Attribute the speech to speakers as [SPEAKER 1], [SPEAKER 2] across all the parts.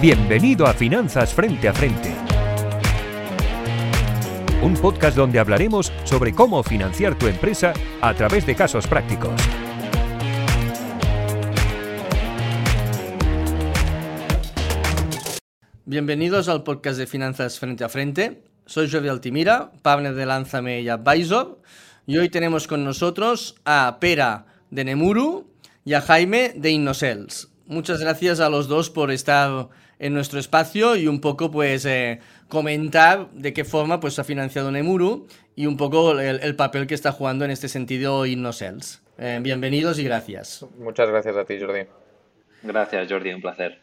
[SPEAKER 1] Bienvenido a Finanzas Frente a Frente. Un podcast donde hablaremos sobre cómo financiar tu empresa a través de casos prácticos.
[SPEAKER 2] Bienvenidos al podcast de Finanzas Frente a Frente. Soy Jordi Altimira, partner de Lánzame y Advisor. Y hoy tenemos con nosotros a Pera de Nemuru y a Jaime de Innocels. Muchas gracias a los dos por estar en nuestro espacio y un poco pues eh, comentar de qué forma pues ha financiado Nemuru y un poco el, papel que está jugando en este sentido InnoSells. Eh, bienvenidos y gracias.
[SPEAKER 3] Muchas gracias a ti Jordi.
[SPEAKER 4] Gracias Jordi, un placer.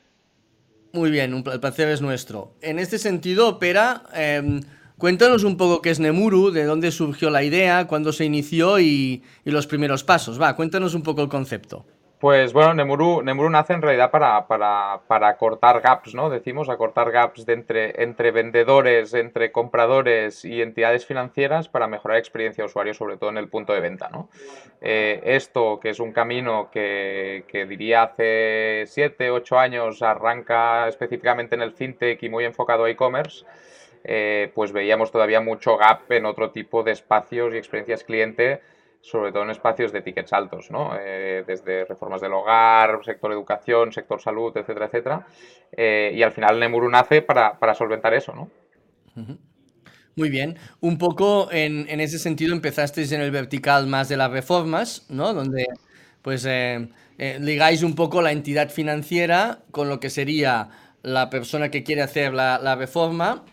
[SPEAKER 2] Muy bien, el placer es nuestro. En este sentido, Pera, em, cuéntanos un poco qué es Nemuru, de dónde surgió la idea, cuándo se inició y, y los primeros pasos. Va, cuéntanos un poco el concepto.
[SPEAKER 3] Pues bueno, Nemuru, Nemuru nace en realidad para, para, para, cortar gaps, ¿no? Decimos, acortar gaps de entre, entre vendedores, entre compradores y entidades financieras para mejorar la experiencia de usuario, sobre todo en el punto de venta, ¿no? Eh, esto, que es un camino que, que diría hace 7, 8 años, arranca específicamente en el fintech y muy enfocado a e-commerce, eh, pues veíamos todavía mucho gap en otro tipo de espacios y experiencias cliente sobre todo en espacios de tickets altos, ¿no? Eh, desde reformas del hogar, sector educación, sector salud, etcétera, etcétera. Eh, y al final Nemuru nace para, solventar eso, ¿no?
[SPEAKER 2] Muy bien. Un poco en, ese sentido empezasteis en el vertical más de las reformas, ¿no? Donde pues eh, ligáis un poco la entidad financiera con lo que sería la persona que quiere hacer la, la reforma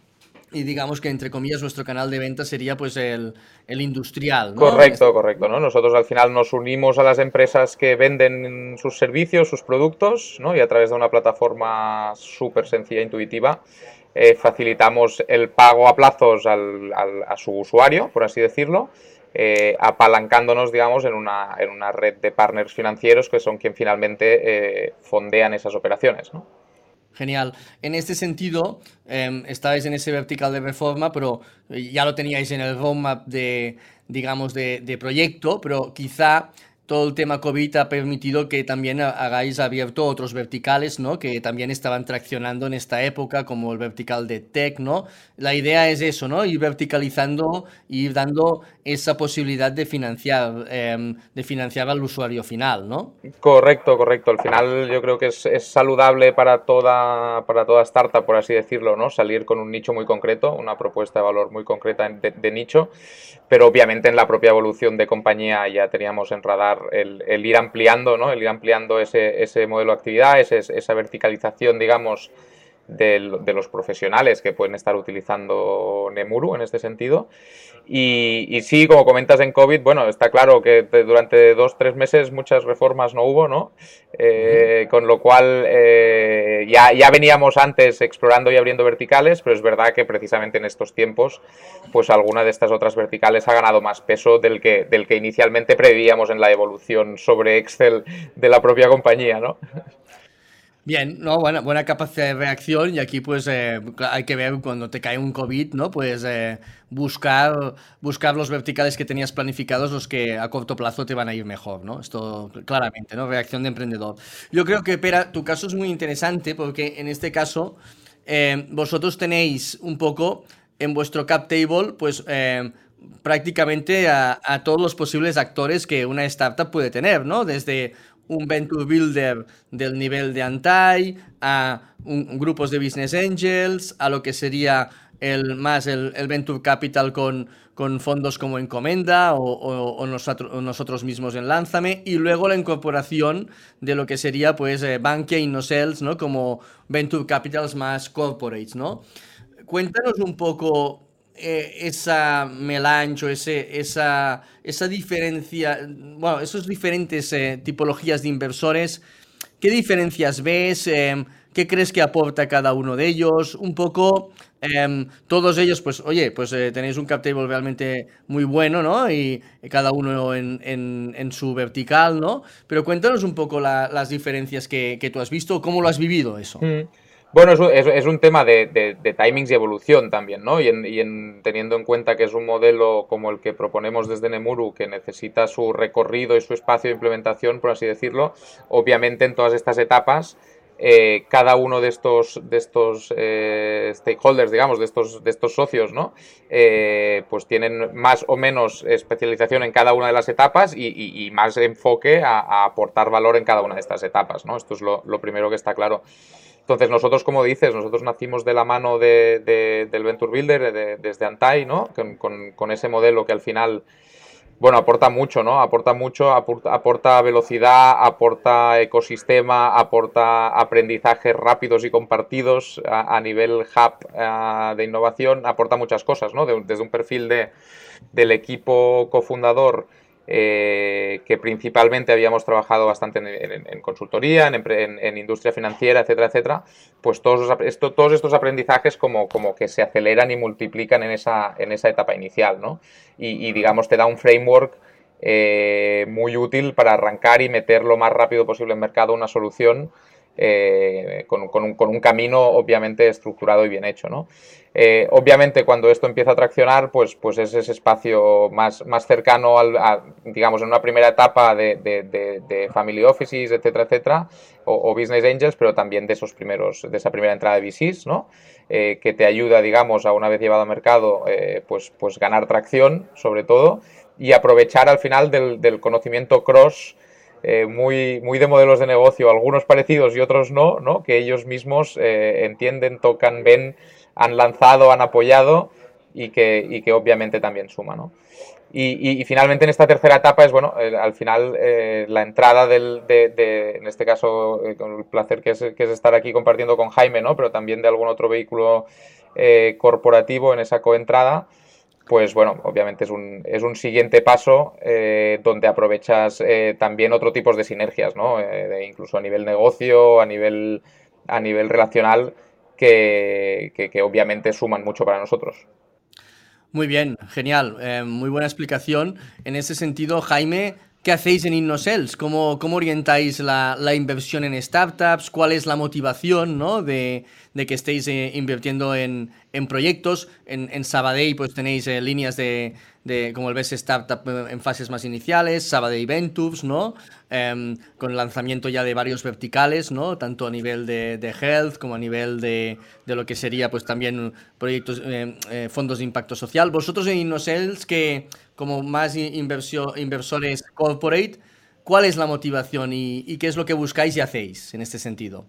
[SPEAKER 2] y digamos que entre comillas nuestro canal de venta sería pues el, industrial.
[SPEAKER 3] ¿no? Correcto, correcto. ¿no? Nosotros al final nos unimos a las empresas que venden sus servicios, sus productos, ¿no? y a través de una plataforma súper sencilla e intuitiva eh, facilitamos el pago a plazos al, a su usuario, por así decirlo, eh, apalancándonos, digamos, en una, en una red de partners financieros que son quien finalmente eh, fondean esas operaciones.
[SPEAKER 2] Genial. En este sentido, eh, estabais en ese vertical de reforma, pero ya lo teníais en el roadmap de, digamos, de proyecto, pero quizá todo el tema COVID ha permitido que también hagáis abierto otros verticales, ¿no? Que también estaban traccionando en esta época, como el vertical de tech, ¿no? La idea es eso, ¿no? Ir verticalizando ir dando esa posibilidad de financiar, em, de financiar al usuario final, ¿no?
[SPEAKER 3] Correcto, correcto. Al final yo creo que es, saludable para toda, para toda startup, por así decirlo, ¿no? Salir con un nicho muy concreto, una propuesta de valor muy concreta de nicho, pero obviamente en la propia evolución de compañía ya teníamos en radar el, ir ampliando, ¿no? El ir ampliando ese, ese modelo de actividad, esa verticalización, digamos, de, los profesionales que pueden estar utilizando Nemuru en este sentido. Y, sí, como comentas en COVID, bueno, está claro que durante dos, tres meses muchas reformas no hubo, ¿no? Eh, con lo cual eh, ya, ya veníamos antes explorando y abriendo verticales, pero es verdad que precisamente en estos tiempos, pues alguna de estas otras verticales ha ganado más peso del que, del que inicialmente prevíamos en la evolución sobre Excel de la propia compañía, ¿no?
[SPEAKER 2] Bien, no, buena, buena capacidad de reacción y aquí pues eh, hay que ver cuando te cae un COVID, ¿no? Pues eh, buscar, buscar los verticales que tenías planificados, los que a corto plazo te van a ir mejor, ¿no? Esto claramente, ¿no? Reacción de emprendedor. Yo creo que, Pera, tu caso es muy interesante porque en este caso eh, vosotros tenéis un poco en vuestro cap table, pues prácticamente a, a, todos los posibles actores que una startup puede tener, ¿no? Desde un venture builder del nivel de Antai, a grupos de business angels, a lo que sería el más el, venture capital con, con, fondos como Encomenda o, nosotros, nosotros, mismos en Lánzame y luego la incorporación de lo que sería pues eh, Bankia ¿no? Como venture capitals más corporates, ¿no? Cuéntanos un poco eh, esa melange o ese, esa, esa diferencia, bueno, esos diferentes eh, tipologías de inversores, ¿qué diferencias ves? Em, ¿Qué crees que aporta cada uno de ellos? Un poco, em, todos ellos, pues, oye, pues eh, tenéis un cap table realmente muy bueno, ¿no? Y, cada uno en, en, su vertical, ¿no? Pero cuéntanos un poco las diferencias que, que, tú has visto, cómo lo has vivido eso.
[SPEAKER 3] Mm. Bueno, es, un tema de, timings y evolución también, ¿no? Y, en, teniendo en cuenta que es un modelo como el que proponemos desde Nemuru, que necesita su recorrido y su espacio de implementación, por así decirlo, obviamente en todas estas etapas eh, cada uno de estos, de estos eh, stakeholders, digamos, de estos, de estos socios, ¿no? Eh, pues tienen más o menos especialización en cada una de las etapas y, más enfoque a, aportar valor en cada una de estas etapas, ¿no? Esto es lo, primero que está claro. Entonces nosotros, como dices, nosotros nacimos de la mano de, del Venture Builder desde Antai, ¿no? Con, con, ese modelo que al final bueno, aporta mucho, ¿no? Aporta mucho, aporta, velocidad, aporta ecosistema, aporta aprendizajes rápidos y compartidos a, nivel hub de innovación, aporta muchas cosas, ¿no? desde un perfil de, del equipo cofundador eh, que principalmente habíamos trabajado bastante en, consultoría, en, industria financiera, etcétera, etcétera, pues todos, esto, todos estos aprendizajes como, como que se aceleran y multiplican en esa, en esa etapa inicial, ¿no? Y, digamos, te da un framework eh, muy útil para arrancar y meter lo más rápido posible en mercado una solución eh, con, un, camino obviamente estructurado y bien hecho. ¿no? Eh, obviamente cuando esto empieza a traccionar, pues, pues es ese espacio más, más cercano al, digamos, en una primera etapa de, family offices, etcétera, etcétera, o, business angels, pero también de esos primeros, de esa primera entrada de VCs, ¿no? Eh, que te ayuda, digamos, a una vez llevado al mercado, pues, pues ganar tracción, sobre todo, y aprovechar al final del conocimiento cross eh, muy, muy de modelos de negocio, algunos parecidos y otros no, ¿no? que ellos mismos eh, entienden, tocan, ven, han lanzado, han apoyado y que, y que obviamente también suma. ¿no? Y, y, finalmente en esta tercera etapa es, bueno, al final eh, la entrada del, de, en este caso, con el placer que es, que es, estar aquí compartiendo con Jaime, ¿no? pero también de algún otro vehículo corporativo en esa coentrada pues bueno, obviamente es un, es un siguiente paso eh, donde aprovechas eh, también otro tipos de sinergias, ¿no? Eh, incluso a nivel negocio, a nivel, a nivel relacional, que, que, obviamente suman mucho para nosotros.
[SPEAKER 2] Muy bien, genial, muy buena explicación. En ese sentido, Jaime, ¿Qué hacéis en InnoSales? ¿Cómo, cómo orientáis la, la, inversión en startups? ¿Cuál es la motivación ¿no? de, de que estéis eh, invirtiendo en, en, proyectos? En, en Sabadell pues tenéis eh, líneas de, de, como el ves, startup eh, en fases más iniciales, Sabadell Ventures, ¿no? Em, con lanzamiento ya de varios verticales, ¿no? Tanto a nivel de, de health como a nivel de, de, lo que sería pues también proyectos, fondos de impacto social. Vosotros en InnoSales que como más inversores corporate, ¿cuál es la motivación y, qué es lo que buscáis y hacéis en este sentido?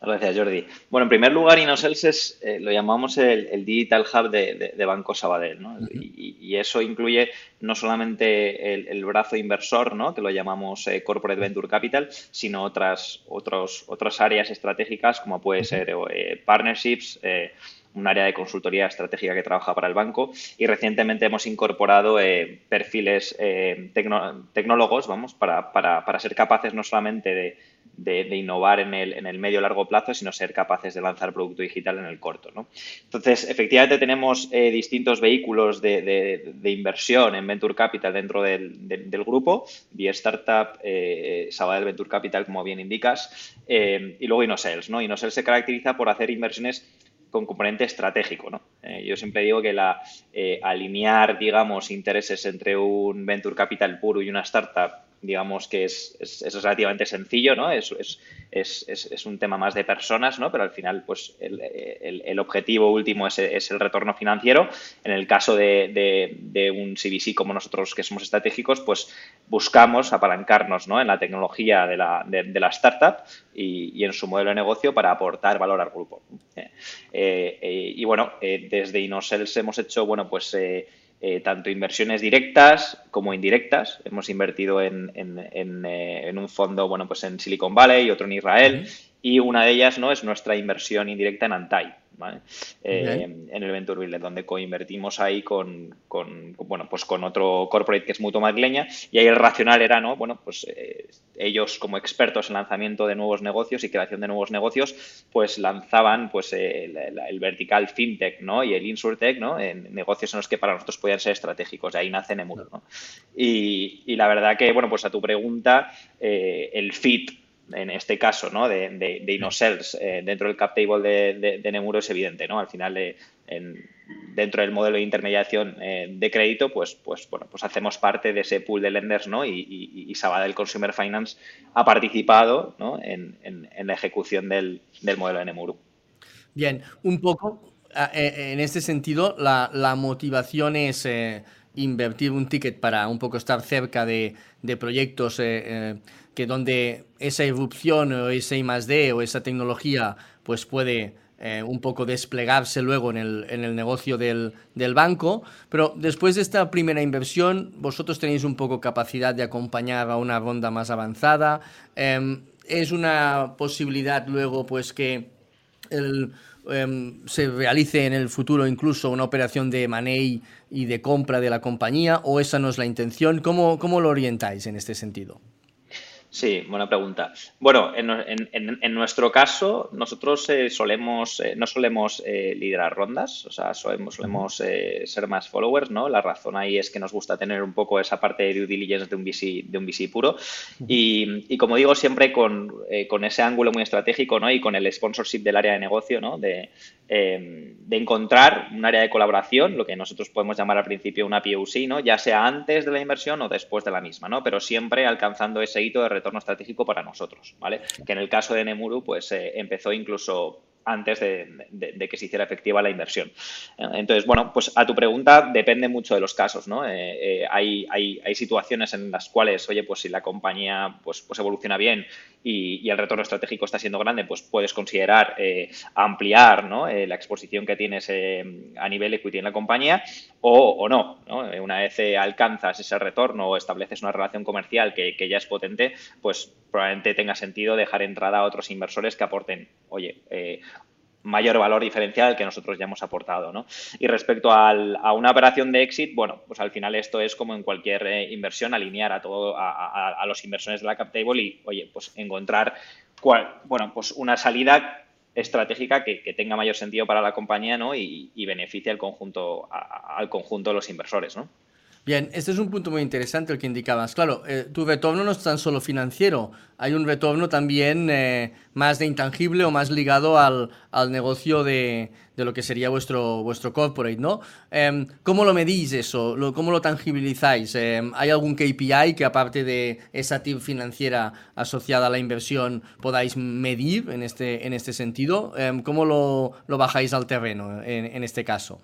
[SPEAKER 4] Gracias, Jordi. Bueno, en primer lugar, InnoSales es, eh, lo llamamos el, Digital Hub de, Banco Sabadell, ¿no? y, eso incluye no solamente el, brazo inversor, ¿no? que lo llamamos eh, Corporate Venture Capital, sino otras, otros, otras áreas estratégicas como puede ser eh, partnerships, un área de consultoría estratégica que trabaja para el banco y recientemente hemos incorporado eh, perfiles eh, tecnólogos, vamos, para, para, para, ser capaces no solamente de, de, innovar en el, en el medio largo plazo, sino ser capaces de lanzar producto digital en el corto. ¿no? Entonces, efectivamente tenemos eh, distintos vehículos de, de, inversión en Venture Capital dentro del, del grupo, vía Startup, eh, Sabadell Venture Capital, como bien indicas, y luego InnoSales. ¿no? Se caracteriza por hacer inversiones con componente estratégico. ¿no? Eh, yo siempre digo que la, eh, alinear, digamos, intereses entre un venture capital puro y una startup digamos que es, es, relativamente sencillo, ¿no? Es, es, un tema más de personas, ¿no? Pero al final, pues el, objetivo último es, el retorno financiero. En el caso de, de, un CVC como nosotros que somos estratégicos, pues buscamos apalancarnos ¿no? en la tecnología de la, de, la startup y, en su modelo de negocio para aportar valor al grupo. Eh, eh, y bueno, eh, desde Inosels hemos hecho, bueno, pues eh, tanto inversiones directas como indirectas. Hemos invertido en, en, eh, en, un fondo, bueno, pues en Silicon Valley y otro en Israel. Y una de ellas no es nuestra inversión indirecta en Antai. Eh, en el Venture Builder, donde coinvertimos ahí con, con, bueno, pues con otro corporate que es Mutuo Madrileña, y ahí el racional era, ¿no? Bueno, pues eh, ellos como expertos en lanzamiento de nuevos negocios y creación de nuevos negocios, pues lanzaban pues el, vertical fintech, ¿no? Y el insurtech, ¿no? En negocios en los que para nosotros podían ser estratégicos, ahí nace Nemuro, ¿no? Y, y, la verdad que, bueno, pues a tu pregunta, eh, el fit en este caso, ¿no? de, de, de InnoSells eh, dentro del cap table de, de, Nemuro es evidente, ¿no? Al final, eh, en, dentro del modelo de intermediación de crédito, pues, pues, bueno, pues hacemos parte de ese pool de lenders, ¿no? Y, y, Sabadell Consumer Finance ha participado en, la ejecución del, modelo de Nemuru.
[SPEAKER 2] Bien, un poco en este sentido, la, motivación es invertir un ticket para un poco estar cerca de, proyectos que donde esa irrupción o ese I D o esa tecnología pues puede eh, un poco desplegarse luego en el, negocio del, banco, pero después de esta primera inversión, vosotros tenéis un poco capacidad de acompañar a una ronda más avanzada. Em, es una posibilidad luego pues que em, se realice en el futuro incluso una operación de money y de compra de la compañía o esa no es la intención. ¿Cómo, cómo lo orientáis en este sentido?
[SPEAKER 4] Sí, buena pregunta. Bueno, en, nuestro caso, nosotros eh, solemos, eh, no solemos eh, liderar rondas, o sea, solemos, solemos ser más followers, ¿no? La razón ahí es que nos gusta tener un poco esa parte de due diligence de un VC, de un VC puro. Y, como digo, siempre con, con, ese ángulo muy estratégico, ¿no? Y con el sponsorship del área de negocio, ¿no? De, de encontrar un área de colaboración, lo que nosotros podemos llamar al principio una POC, ¿no? Ya sea antes de la inversión o después de la misma, ¿no? Pero siempre alcanzando ese hito de retorno estratégico para nosotros, ¿vale? Que en el caso de Nemuru, pues eh, empezó incluso antes de, que se hiciera efectiva la inversión. Entonces, bueno, pues a tu pregunta depende mucho de los casos, ¿no? Eh, eh, hay, hay, situaciones en las cuales, oye, pues si la compañía pues, pues evoluciona bien y, el retorno estratégico está siendo grande, pues puedes considerar ampliar ¿no? la exposición que tienes a nivel equity en la compañía o, no, no, Una vez alcanzas ese retorno o estableces una relación comercial que, que ya es potente, pues probablemente tenga sentido dejar entrada a otros inversores que aporten, oye, eh, mayor valor diferencial que nosotros ya hemos aportado. ¿no? Y respecto a una operación de exit, bueno, pues al final esto es como en cualquier eh, inversión, alinear a todo a, los inversores de la cap table y, oye, pues encontrar cuál, bueno, pues una salida estratégica que, tenga mayor sentido para la compañía ¿no? y, y beneficie al conjunto, al conjunto de los inversores. ¿no?
[SPEAKER 2] Bien, este es un punto muy interesante el que indicabas. Claro, eh, tu retorno no es tan solo financiero, hay un retorno también eh, más de intangible o más ligado al, negocio de, lo que sería vuestro, vuestro corporate, ¿no? Em, ¿Cómo lo medís eso? ¿Cómo lo tangibilizáis? Em, ¿Hay algún KPI que aparte de esa TIP financiera asociada a la inversión podáis medir en este, en este sentido? Em, ¿Cómo lo, bajáis al terreno en este caso?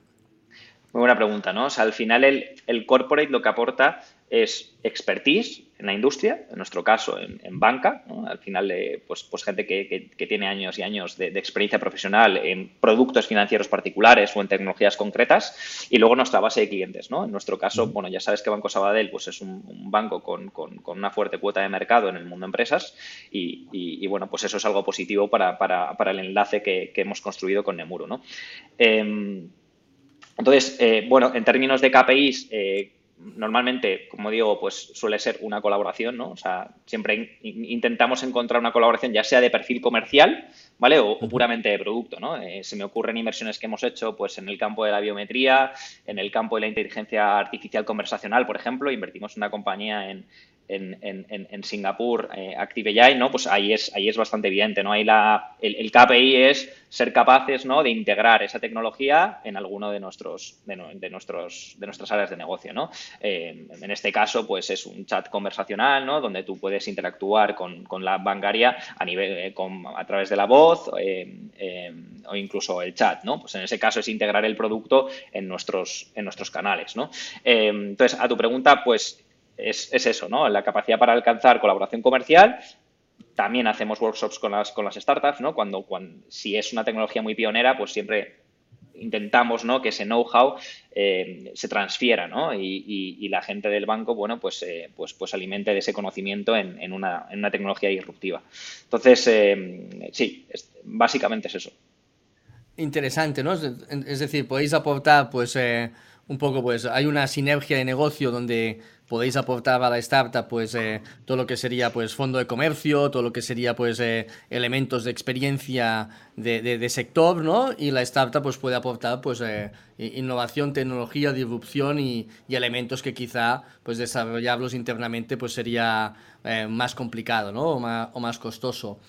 [SPEAKER 4] Muy buena pregunta, ¿no? O sea, al final el, corporate lo que aporta es expertise en la industria, en nuestro caso en, banca, ¿no? al final pues, pues gente que, tiene años y años de, experiencia profesional en productos financieros particulares o en tecnologías concretas y luego nuestra base de clientes. ¿no? En nuestro caso, bueno, ya sabes que Banco Sabadell pues, es un, banco con, una fuerte cuota de mercado en el mundo de empresas y, bueno, pues eso es algo positivo para, el enlace que, hemos construido con Nemuro. ¿no? Em, entonces, eh, bueno, en términos de KPIs, eh, normalmente, como digo, pues suele ser una colaboración, ¿no? O sea, siempre intentamos encontrar una colaboración ya sea de perfil comercial, ¿vale? O, puramente de producto, ¿no? Eh, se me ocurren inversiones que hemos hecho, pues en el campo de la biometría, en el campo de la inteligencia artificial conversacional, por ejemplo, invertimos en una compañía en, en, Singapur, eh, ActiveAI, ¿no? Pues ahí es, ahí es bastante evidente, ¿no? Ahí la, el, KPI es ser capaces, ¿no? De integrar esa tecnología en alguno de nuestros, de, nuestros, de nuestras áreas de negocio, ¿no? Eh, en este caso, pues es un chat conversacional, ¿no? Donde tú puedes interactuar con, con la bancaria a nivel, eh, a través de la voz o incluso el chat, ¿no? Pues en ese caso es integrar el producto en nuestros, en nuestros canales, ¿no? entonces, a tu pregunta, pues es, eso, ¿no? La capacidad para alcanzar colaboración comercial. También hacemos workshops con las, con las startups, ¿no? Cuando, cuando, si es una tecnología muy pionera, pues siempre intentamos ¿no? que ese know-how eh, se transfiera ¿no? y, la gente del banco bueno pues eh, pues pues alimente de ese conocimiento en, una, en una, tecnología disruptiva entonces eh, sí básicamente es eso
[SPEAKER 2] interesante no es decir podéis aportar pues un poco pues hay una sinergia de negocio donde podéis aportar a la startup pues eh, todo lo que sería pues fondo de comercio, todo lo que sería pues eh, elementos de experiencia de, sector, ¿no? Y la startup pues puede aportar pues eh, innovación, tecnología, disrupción y, elementos que quizá pues desarrollarlos internamente pues sería más complicado, ¿no? O más, o más costoso.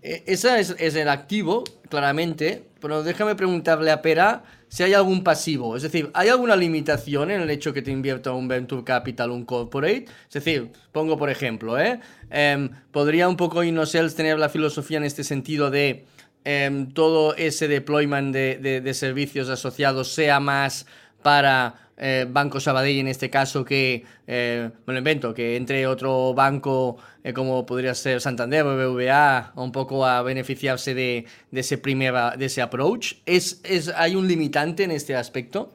[SPEAKER 2] Ese es, es, el activo, claramente, pero déjame preguntarle a Pera si hay algún pasivo. Es decir, ¿hay alguna limitación en el hecho que te invierta un Venture Capital, un corporate? Es decir, pongo por ejemplo, ¿eh? Em, ¿podría un poco InnoSales tener la filosofía en este sentido de em, todo ese deployment de servicios asociados sea más para eh, Banco Sabadell en este caso que, eh, me lo invento, que entre otro banco eh, como podría ser Santander o BBVA un poco a beneficiarse de, ese primera, de ese approach. ¿Es, es, ¿Hay un limitante en este aspecto?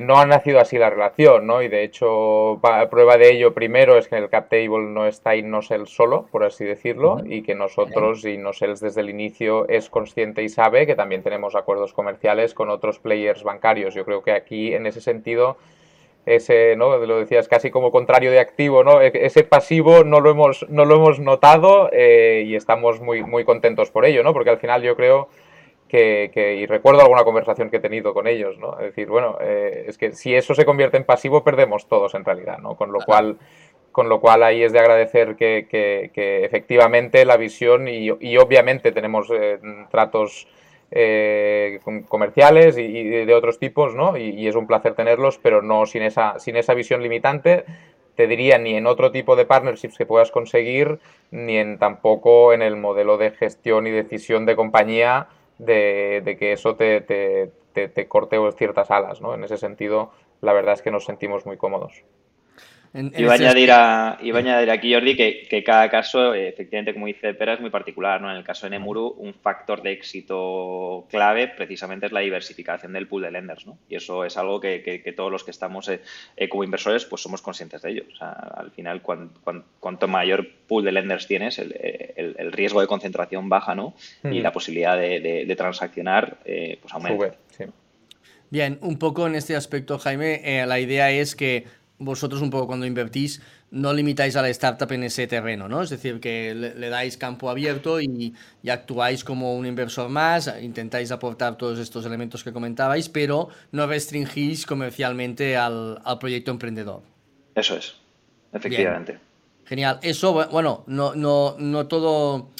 [SPEAKER 3] no ha nacido así la relación, ¿no? Y de hecho, prueba de ello primero es que en el cap table no está Innosel solo, por así decirlo, y que nosotros, Innosel desde el inicio es consciente y sabe que también tenemos acuerdos comerciales con otros players bancarios. Yo creo que aquí, en ese sentido, ese, ¿no? Lo decías casi como contrario de activo, ¿no? E, ese pasivo no lo hemos, no lo hemos notado eh, y estamos muy, muy contentos por ello, ¿no? Porque al final yo creo que, y recuerdo alguna conversación que he tenido con ellos, ¿no? Es decir, bueno, eh, es que si eso se convierte en pasivo, perdemos todos en realidad, ¿no? Con lo cual con lo cual ahí es de agradecer que, efectivamente la visión y, obviamente tenemos eh, tratos eh, comerciales y, de otros tipos, ¿no? Y, es un placer tenerlos, pero no sin esa, sin esa visión limitante, te diría, ni en otro tipo de partnerships que puedas conseguir, ni en tampoco en el modelo de gestión y decisión de compañía de, que eso te, te, te, te corte ciertas alas, ¿no? En ese sentido, la verdad es que nos sentimos muy cómodos
[SPEAKER 4] iba, a añadir a, iba a añadir aquí, Jordi, que, que, cada caso, efectivamente, como dice Pera, es muy particular. ¿no? En el caso de Nemuru, un factor de éxito clave precisamente es la diversificación del pool de lenders. ¿no? Y eso es algo que, que, todos los que estamos eh, eh, como inversores pues somos conscientes de ello. O sea, al final, cuanto mayor pool de lenders tienes, el, el, riesgo de concentración baja ¿no? y mm. la posibilidad de, de, transaccionar eh, pues aumenta.
[SPEAKER 2] Bien, un poco en este aspecto, Jaime, la idea es que vosotros un poco cuando invertís no limitáis a la startup en ese terreno, ¿no? Es decir, que le, dais campo abierto y, actuáis como un inversor más, intentáis aportar todos estos elementos que comentabais, pero no restringís comercialmente al, proyecto emprendedor.
[SPEAKER 4] Eso es, efectivamente.
[SPEAKER 2] Genial. Eso, bueno, no, no, no todo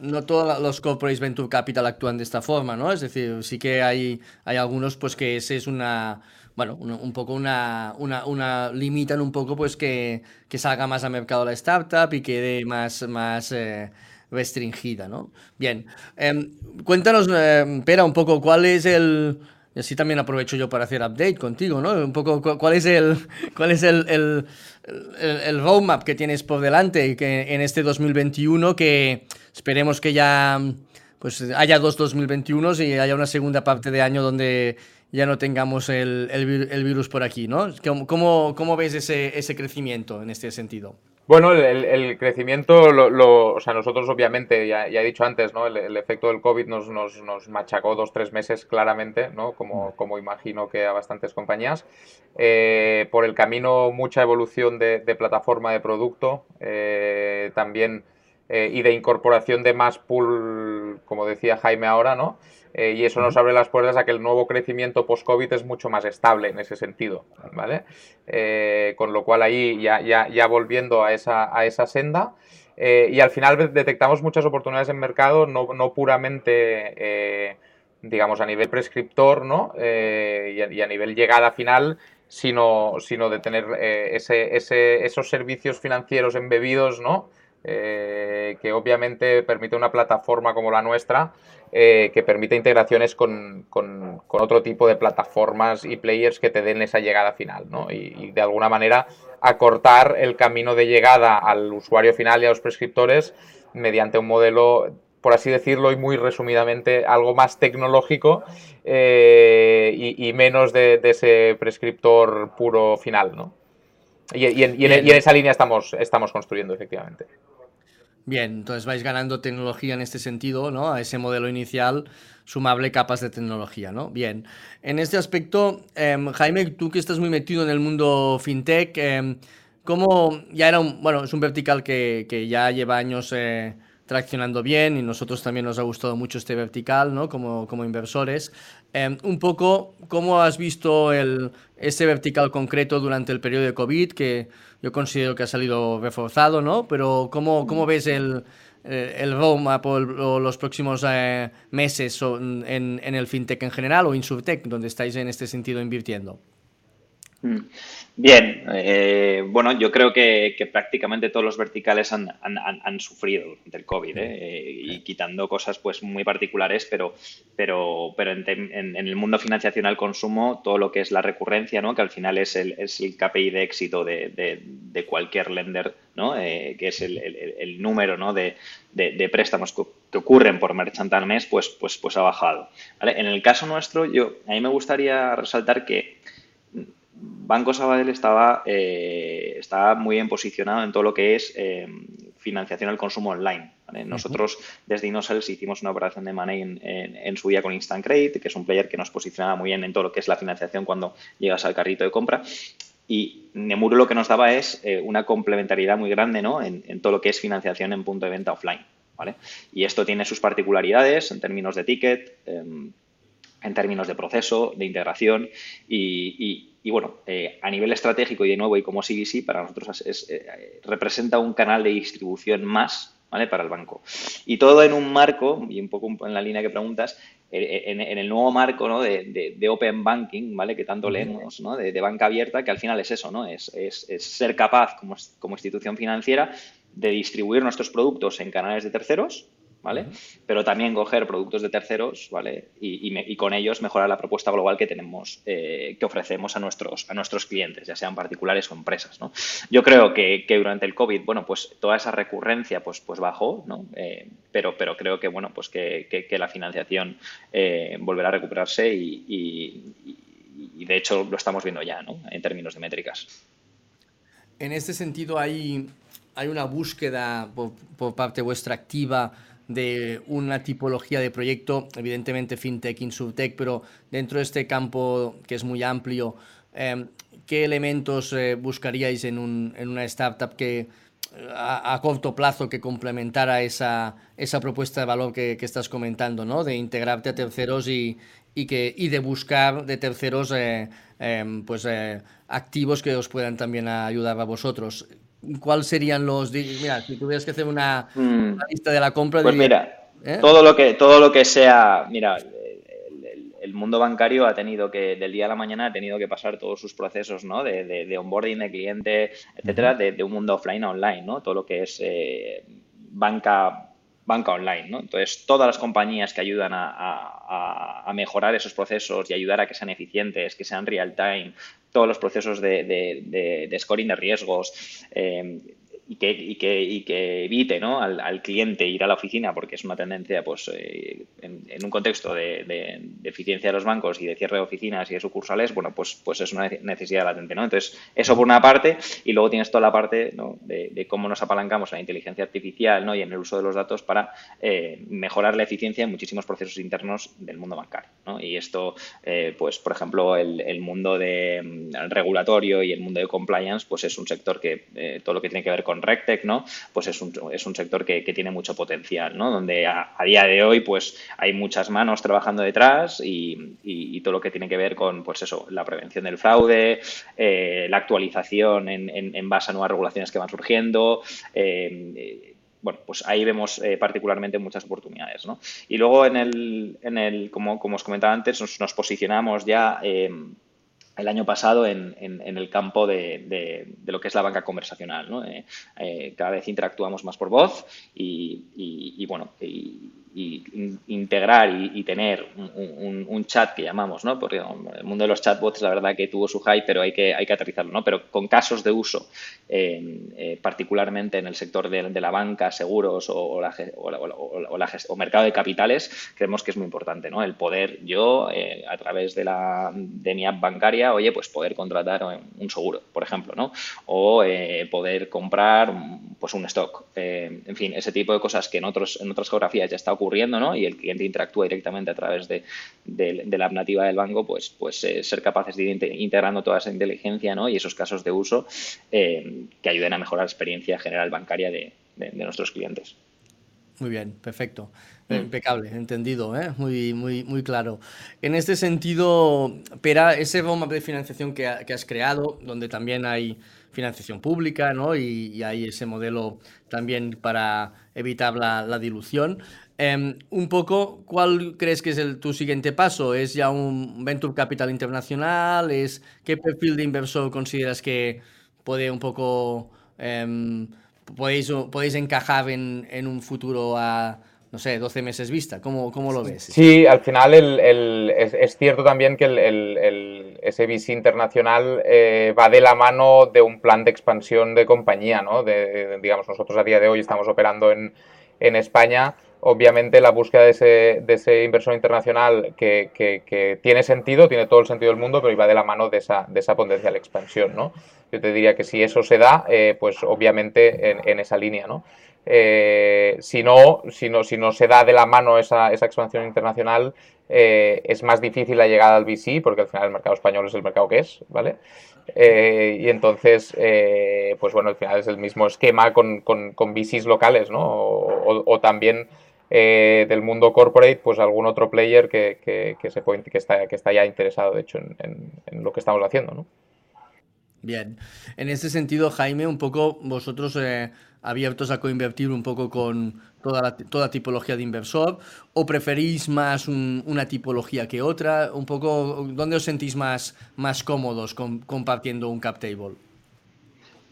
[SPEAKER 2] no todos los corporates venture capital actúan de esta forma, ¿no? Es decir, sí que hay, hay algunos pues que ese es una bueno, un, poco una, una, una, limitan un poco pues que, que, salga más al mercado la startup y quede más, más eh, restringida, ¿no? Bien, em, cuéntanos, eh, Pera, un poco cuál es el... Y así también aprovecho yo para hacer update contigo, ¿no? Un poco cuál es el, cuál es el, el, el, roadmap que tienes por delante y que en este 2021 que esperemos que ya pues haya dos 2021 y haya una segunda parte de año donde ya no tengamos el, el, virus por aquí, ¿no? ¿Cómo, cómo ves ese, ese, crecimiento en este sentido?
[SPEAKER 3] Bueno, el, el crecimiento, lo, o sea, nosotros obviamente, ya, ya he dicho antes, ¿no? El, efecto del COVID nos, nos, nos, machacó dos, tres meses claramente, ¿no? Como, como imagino que a bastantes compañías. Eh, por el camino, mucha evolución de, de plataforma de producto, eh, también, eh, y de incorporación de más pool, como decía Jaime ahora, ¿no? Eh, y eso nos abre las puertas a que el nuevo crecimiento post-COVID es mucho más estable en ese sentido, ¿vale? Eh, con lo cual ahí ya, ya, ya volviendo a esa, a esa senda eh, y al final detectamos muchas oportunidades en mercado, no, no puramente, digamos, a nivel prescriptor, ¿no? Y a, y, a, nivel llegada final, sino, sino de tener ese, ese, esos servicios financieros embebidos, ¿no? Que obviamente permite una plataforma como la nuestra eh, que permite integraciones con, con, otro tipo de plataformas y players que te den esa llegada final, ¿no? Y, de alguna manera acortar el camino de llegada al usuario final y a los prescriptores mediante un modelo, por así decirlo y muy resumidamente, algo más tecnológico eh, y, menos de, ese prescriptor puro final, ¿no? Y, en, y, en, esa línea estamos, estamos construyendo, efectivamente.
[SPEAKER 2] Bien, entonces vais ganando tecnología en este sentido, ¿no? A ese modelo inicial, sumable capas de tecnología, ¿no? Bien. En este aspecto, em, Jaime, tú que estás muy metido en el mundo fintech, eh, ¿cómo ya era un, bueno, es un vertical que, ya lleva años eh, traccionando bien y nosotros también nos ha gustado mucho este vertical, ¿no? Como, como inversores. Em, un poco, ¿cómo has visto el, ese vertical concreto durante el periodo de COVID que yo considero que ha salido reforzado, ¿no? Pero ¿cómo, cómo ves el, el roadmap o, los próximos meses en, en, el fintech en general o insurtech, donde estáis en este sentido invirtiendo?
[SPEAKER 4] Mm. Bien, eh, bueno, yo creo que, prácticamente todos los verticales han, sufrido del COVID ¿eh? y quitando cosas pues muy particulares, pero, pero, pero en, el mundo financiación al consumo, todo lo que es la recurrencia, ¿no? que al final es el, es el KPI de éxito de, cualquier lender, ¿no? Eh, que es el, número ¿no? de, préstamos que, ocurren por merchant al mes, pues, pues, pues ha bajado. En el caso nuestro, yo, a mí me gustaría resaltar que Banco Sabadell estaba, eh, estaba muy bien posicionado en todo lo que es eh, financiación al consumo online. Nosotros desde Inosels hicimos una operación de money en, su día con Instant Credit, que es un player que nos posicionaba muy bien en todo lo que es la financiación cuando llegas al carrito de compra. Y Nemuro lo que nos daba es eh, una complementariedad muy grande ¿no? en, todo lo que es financiación en punto de venta offline. ¿vale? Y esto tiene sus particularidades en términos de ticket, em, en términos de proceso, de integración y, bueno, eh, a nivel estratégico y de nuevo y como CBC para nosotros es, eh, representa un canal de distribución más ¿vale? para el banco. Y todo en un marco, y un poco en la línea que preguntas, en, el nuevo marco ¿no? de, Open Banking, ¿vale? que tanto leemos, ¿no? de, banca abierta, que al final es eso, ¿no? es, es, ser capaz como, como institución financiera de distribuir nuestros productos en canales de terceros, ¿vale? Pero también coger productos de terceros, ¿vale? Y, con ellos mejorar la propuesta global que tenemos, eh, que ofrecemos a nuestros, a nuestros clientes, ya sean particulares o empresas, ¿no? Yo creo que, durante el COVID, bueno, pues toda esa recurrencia, pues, pues bajó, ¿no? Eh, pero, pero creo que, bueno, pues que, la financiación eh, volverá a recuperarse y, de hecho lo estamos viendo ya, ¿no? En términos de métricas.
[SPEAKER 2] En este sentido, hay, hay una búsqueda por, por parte vuestra activa de una tipología de proyecto, evidentemente fintech, insurtech, pero dentro de este campo que es muy amplio, em, ¿qué elementos eh, buscaríais en, un, en, una startup que eh, a, corto plazo que complementara esa, esa propuesta de valor que, estás comentando, ¿no? de integrarte a terceros y, y, que, y de buscar de terceros eh, em, pues, activos que os puedan también ayudar a vosotros? ¿Cuáles serían los... Mira, si tuvieras que hacer una, mm. lista de la compra...
[SPEAKER 4] Pues mira, ¿eh? todo, lo que, todo lo que sea... Mira, el, mundo bancario ha tenido que, del día a la mañana, ha tenido que pasar todos sus procesos, ¿no? De, de, onboarding de cliente, etcétera, de, un mundo offline a online, ¿no? Todo lo que es eh, banca banca online. ¿no? Entonces, todas las compañías que ayudan a, a, mejorar esos procesos y ayudar a que sean eficientes, que sean real time, todos los procesos de, de, scoring de riesgos, eh, y que, y que, y que evite ¿no? al, al, cliente ir a la oficina porque es una tendencia pues eh, en, un contexto de, de, eficiencia de los bancos y de cierre de oficinas y de sucursales bueno pues pues es una necesidad latente ¿no? entonces eso por una parte y luego tienes toda la parte ¿no? de, cómo nos apalancamos la inteligencia artificial ¿no? y en el uso de los datos para eh, mejorar la eficiencia en muchísimos procesos internos del mundo bancario ¿no? y esto eh, pues por ejemplo el, el mundo de mm, regulatorio y el mundo de compliance pues es un sector que todo lo que tiene que ver con RecTech, ¿no? Pues es un, es un sector que, tiene mucho potencial, ¿no? Donde a, día de hoy, pues hay muchas manos trabajando detrás y, todo lo que tiene que ver con, pues eso, la prevención del fraude, eh, la actualización en, base a nuevas regulaciones que van surgiendo, eh, bueno, pues ahí vemos eh, particularmente muchas oportunidades, ¿no? Y luego en el, en el como, como os comentaba antes, nos, posicionamos ya el año pasado en, en, el campo de, de, lo que es la banca conversacional. ¿no? Eh, eh, cada vez interactuamos más por voz y, y, bueno, y, integrar y, tener un, chat que llamamos, ¿no? Porque el mundo de los chatbots, la verdad que tuvo su hype, pero hay que, hay que aterrizarlo, ¿no? Pero con casos de uso, eh, particularmente en el sector de, la banca, seguros o, la, o, mercado de capitales, creemos que es muy importante, ¿no? El poder yo, a través de, la, de mi app bancaria, oye, pues poder contratar un seguro, por ejemplo, ¿no? O eh, poder comprar pues un stock. Eh, en fin, ese tipo de cosas que en, otros, en otras geografías ya está ocurriendo, ¿no? Y el cliente interactúa directamente a través de, la app nativa del banco, pues, pues eh, ser capaces de ir integrando toda esa inteligencia, ¿no? Y esos casos de uso que ayuden a mejorar la experiencia general bancaria de nuestros clientes.
[SPEAKER 2] Muy bien, perfecto. Mm. Impecable, entendido, ¿eh? muy, muy, muy claro. En este sentido, Pera, ese roadmap de financiación que, has creado, donde también hay financiación pública, ¿no? Y, hay ese modelo también para evitar la, dilución. Em, un poco, ¿cuál crees que es el, tu siguiente paso? ¿Es ya un venture capital internacional? ¿Es qué perfil de inversor consideras que puede un poco em, podéis, podéis encajar en, en un futuro a no sé, 12 meses vista? ¿Cómo, cómo lo ves?
[SPEAKER 3] Sí, al final el, es, cierto también que el, el ese VC internacional eh, va de la mano de un plan de expansión de compañía, ¿no? De, digamos, nosotros a día de hoy estamos operando en, en España. Obviamente la búsqueda de ese, de ese inversor internacional que, que, tiene sentido, tiene todo el sentido del mundo, pero va de la mano de esa, de esa potencial expansión, ¿no? Yo te diría que si eso se da, eh, pues obviamente en, en esa línea, ¿no? Eh, si, no, si, no, si no se da de la mano esa, esa expansión internacional, eh, es más difícil la llegada al VC, porque al final el mercado español es el mercado que es, ¿vale? Eh, y entonces, pues bueno, al final es el mismo esquema con, con, con VCs locales, ¿no? O, también del mundo corporate, pues algún otro player que, que, se que, está, que está ya interesado, de hecho, en, en lo que estamos haciendo, ¿no?
[SPEAKER 2] Bien, en ese sentido, Jaime, un poco vosotros eh, abiertos a coinvertir un poco con toda, toda tipología de inversor, o preferís más una tipología que otra, un poco, ¿dónde os sentís más, más cómodos compartiendo un cap table?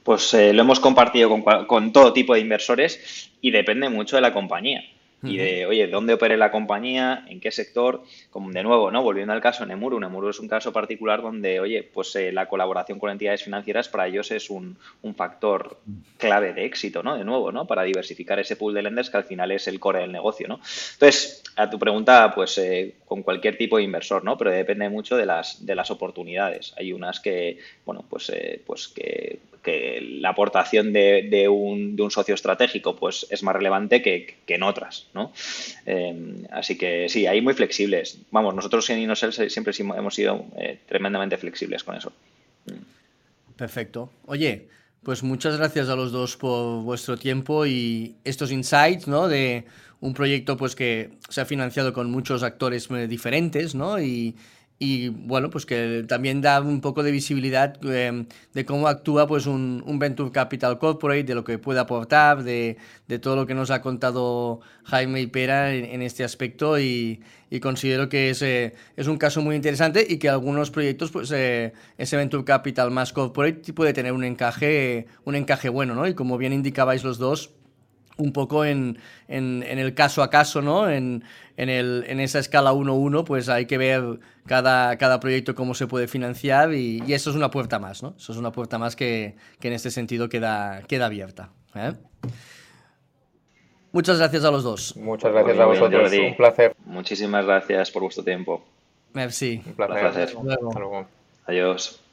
[SPEAKER 4] Pues eh, lo hemos compartido con, con todo tipo de inversores y depende mucho de la compañía y de, oye, ¿dónde opere la compañía? ¿En qué sector? Como de nuevo, ¿no? Volviendo al caso Nemuru, Nemuru es un caso particular donde, oye, pues eh, la colaboración con entidades financieras para ellos es un, factor clave de éxito, ¿no? De nuevo, ¿no? Para diversificar ese pool de lenders que al final es el core del negocio, ¿no? Entonces, a tu pregunta, pues eh, con cualquier tipo de inversor, ¿no? Pero depende mucho de las, de las oportunidades. Hay unas que, bueno, pues, eh, pues que que la aportación de, un, socio estratégico pues es más relevante que, en otras, ¿no? Eh, así que sí, ahí muy flexibles. Vamos, nosotros en Inosel siempre hemos sido eh, tremendamente flexibles con eso.
[SPEAKER 2] Perfecto. Oye, pues muchas gracias a los dos por vuestro tiempo y estos insights, ¿no? De un proyecto pues que se ha financiado con muchos actores eh, diferentes, ¿no? Y, y bueno, pues que también da un poco de visibilidad em, de cómo actúa pues un, un, Venture Capital Corporate, de lo que puede aportar, de, de todo lo que nos ha contado Jaime y Pera en, este aspecto y, y, considero que es, eh, es un caso muy interesante y que algunos proyectos, pues eh, ese Venture Capital más Corporate puede tener un encaje, un encaje bueno, ¿no? Y como bien indicabais los dos, un poco en, en, en, el caso a caso, ¿no? En, en, el, en esa escala 1-1, pues hay que ver cada, cada proyecto cómo se puede financiar y, y, eso es una puerta más, ¿no? Eso es una puerta más que, que en este sentido queda, queda abierta. ¿eh? Muchas gracias a los dos.
[SPEAKER 3] Muchas gracias a vosotros. Un placer.
[SPEAKER 4] Muchísimas gracias por vuestro tiempo.
[SPEAKER 2] Merci.
[SPEAKER 3] Un placer.
[SPEAKER 4] Un placer. Hasta luego. Adiós.